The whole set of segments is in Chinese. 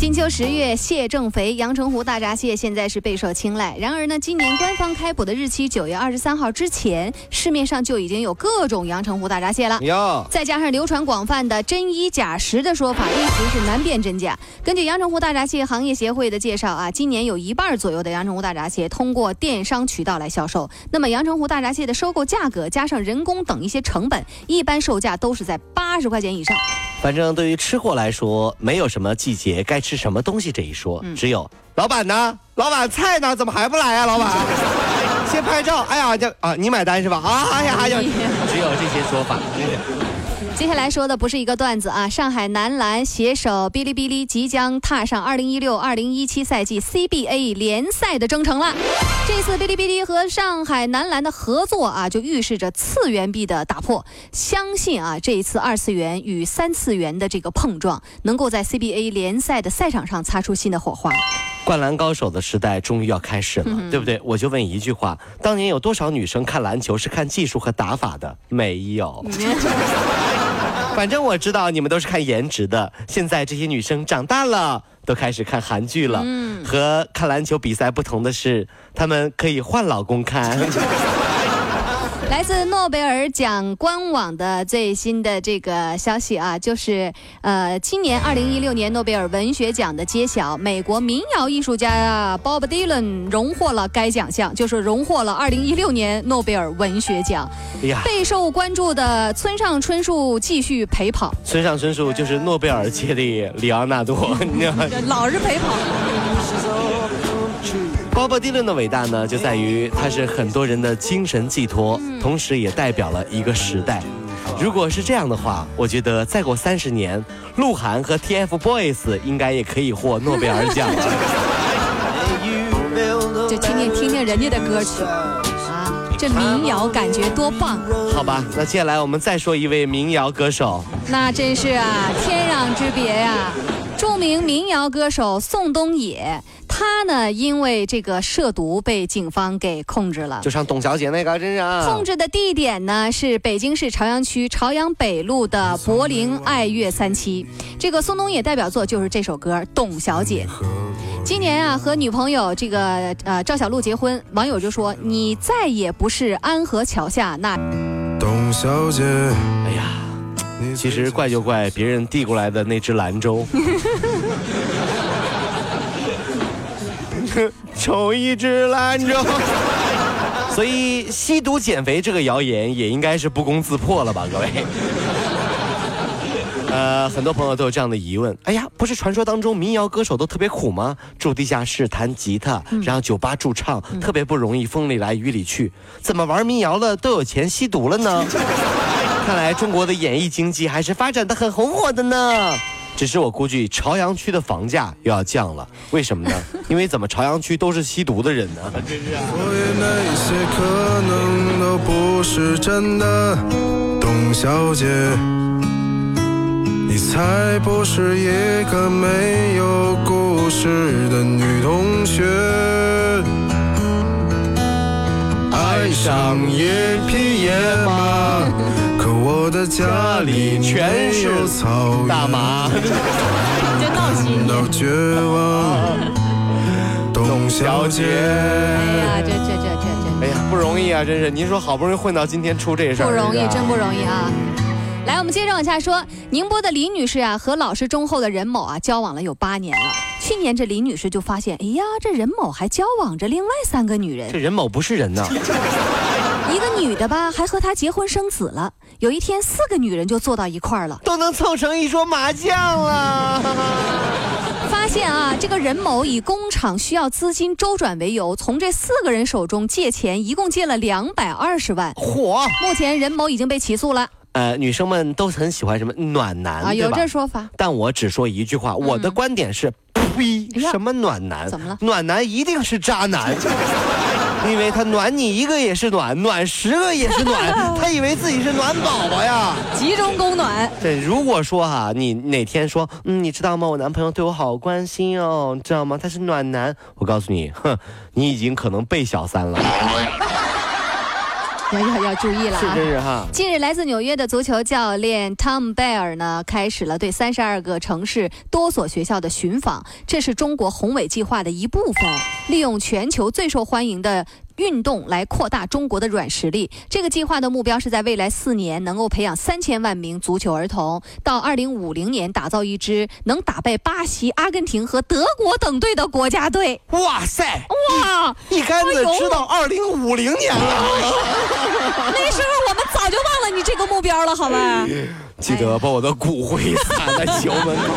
金秋十月，蟹正肥，阳澄湖大闸蟹现在是备受青睐。然而呢，今年官方开捕的日期九月二十三号之前，市面上就已经有各种阳澄湖大闸蟹了。哟，再加上流传广泛的真一假十的说法，一时是难辨真假。根据阳澄湖大闸蟹行业协会的介绍啊，今年有一半左右的阳澄湖大闸蟹通过电商渠道来销售。那么阳澄湖大闸蟹的收购价格加上人工等一些成本，一般售价都是在八十块钱以上。反正对于吃货来说，没有什么季节该吃什么东西这一说，只有老板呢？老板菜呢？怎么还不来啊？老板，先拍照。哎呀，这啊，你买单是吧？啊，哎呀，就只有这些说法。接下来说的不是一个段子啊！上海男篮携手哔哩哔哩即将踏上二零一六、二零一七赛季 CBA 联赛的征程了。这次哔哩哔哩和上海男篮的合作啊，就预示着次元壁的打破。相信啊，这一次二次元与三次元的这个碰撞，能够在 CBA 联赛的赛场上擦出新的火花。灌篮高手的时代终于要开始了，对不对？我就问一句话：当年有多少女生看篮球是看技术和打法的？没有。反正我知道你们都是看颜值的。现在这些女生长大了，都开始看韩剧了。嗯，和看篮球比赛不同的是，她们可以换老公看。来自诺贝尔奖官网的最新的这个消息啊，就是呃，今年二零一六年诺贝尔文学奖的揭晓，美国民谣艺术家 Bob Dylan 荣获了该奖项，就是荣获了二零一六年诺贝尔文学奖。备受关注的村上春树继续陪跑。村上春树就是诺贝尔界的里昂纳多，你知道吗？老是陪跑。鲍勃迪伦的伟大呢，就在于他是很多人的精神寄托，同时也代表了一个时代。如果是这样的话，我觉得再过三十年，鹿晗和 TFBOYS 应该也可以获诺贝尔奖了。就听听听听人家的歌曲啊，这民谣感觉多棒！好吧，那接下来我们再说一位民谣歌手，那真是啊，天壤之别呀！著名民谣歌手宋冬野。他呢，因为这个涉毒被警方给控制了，就像董小姐那个，真是啊。控制的地点呢是北京市朝阳区朝阳北路的柏林爱乐三期。这个宋冬野代表作就是这首歌《董小姐》。今年啊，和女朋友这个呃赵小璐结婚，网友就说你再也不是安河桥下那董小姐。哎呀，其实怪就怪别人递过来的那只兰州。抽一支兰州，所以吸毒减肥这个谣言也应该是不攻自破了吧，各位。呃，很多朋友都有这样的疑问，哎呀，不是传说当中民谣歌手都特别苦吗？住地下室弹吉他，然后酒吧驻唱，特别不容易，风里来雨里去，怎么玩民谣了都有钱吸毒了呢？看来中国的演艺经济还是发展的很红火的呢。只是我估计朝阳区的房价又要降了，为什么呢？因为怎么朝阳区都是吸毒的人呢？真是啊！所以那些可能都不是真的，董小姐，你才不是一个没有故事的女同学，爱上一匹野马。我的家里全是大麻，绝望，董小姐。哎呀，这这这这这，哎呀，不容易啊，真是。您说好不容易混到今天出这事儿，不容易，真不容易啊。来，我们接着往下说。宁波的李女士啊，和老实忠厚的任某啊，交往了有八年了。去年这李女士就发现，哎呀，这任某还交往着另外三个女人。这任某不是人呐。一个女的吧，还和他结婚生子了。有一天，四个女人就坐到一块儿了，都能凑成一桌麻将了。发现啊，这个任某以工厂需要资金周转为由，从这四个人手中借钱，一共借了两百二十万。火！目前任某已经被起诉了。呃，女生们都很喜欢什么暖男啊？有这说法。但我只说一句话，我的观点是：呸！什么暖男？怎么了？暖男一定是渣男。因为他暖你一个也是暖，暖十个也是暖，他以为自己是暖宝宝呀。集中供暖。对，如果说哈，你哪天说，嗯，你知道吗？我男朋友对我好关心哦，你知道吗？他是暖男。我告诉你，哼，你已经可能被小三了。要要要注意了是啊！真是哈。近日，来自纽约的足球教练 Tom 贝尔呢，开始了对三十二个城市多所学校的寻访，这是中国宏伟计划的一部分，利用全球最受欢迎的。运动来扩大中国的软实力。这个计划的目标是在未来四年能够培养三千万名足球儿童，到二零五零年打造一支能打败巴西、阿根廷和德国等队的国家队。哇塞！哇，一竿子知道二零五零年了。那时候我们早就忘了你这个目标了，好吧？记得把我的骨灰撒在球门口。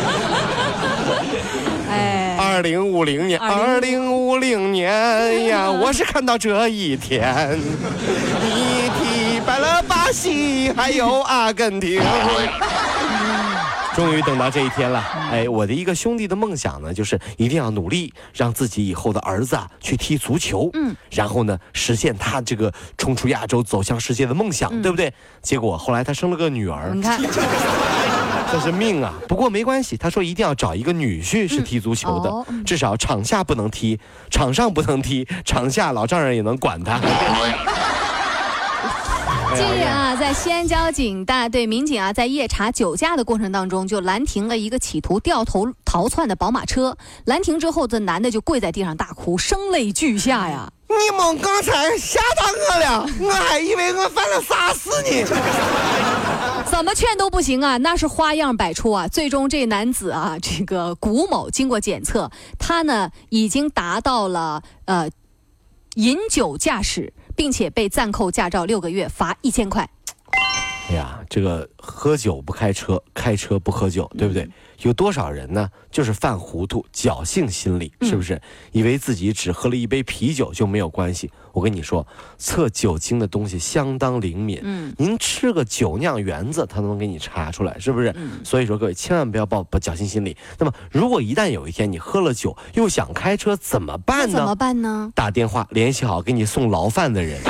哎，二零五零年，二零五零年呀，我是看到这一天，你踢败了巴西，还有阿根廷。终于等到这一天了，哎，我的一个兄弟的梦想呢，就是一定要努力，让自己以后的儿子啊去踢足球，嗯，然后呢，实现他这个冲出亚洲、走向世界的梦想，对不对？结果后来他生了个女儿，你看，这是命啊！不过没关系，他说一定要找一个女婿是踢足球的，哦至少场下不能踢，场上不能踢，场下老丈人也能管他。近日啊，在西安交警大队民警啊，在夜查酒驾的过程当中，就拦停了一个企图掉头逃窜的宝马车。拦停之后，这男的就跪在地上大哭，声泪俱下呀。你们刚才吓到我了，我还以为我犯了啥事呢。怎么劝都不行啊，那是花样百出啊。最终这男子啊，这个古某经过检测，他呢已经达到了呃饮酒驾驶，并且被暂扣驾照六个月，罚一千块。哎呀，这个喝酒不开车，开车不喝酒，对不对？有多少人呢？就是犯糊涂、侥幸心理，是不是？以为自己只喝了一杯啤酒就没有关系。我跟你说，测酒精的东西相当灵敏。嗯，您吃个酒酿圆子，它都能给你查出来，是不是？所以说，各位千万不要抱抱侥幸心理。那么，如果一旦有一天你喝了酒又想开车，怎么办呢？怎么办呢？打电话联系好给你送牢饭的人。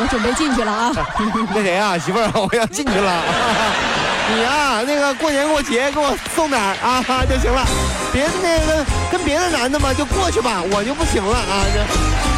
我准备进去了啊！那谁啊，媳妇儿，我要进去了。你啊、那个过年过节给我送点儿啊就行了，别那个跟别的男的嘛就过去吧，我就不行了啊这。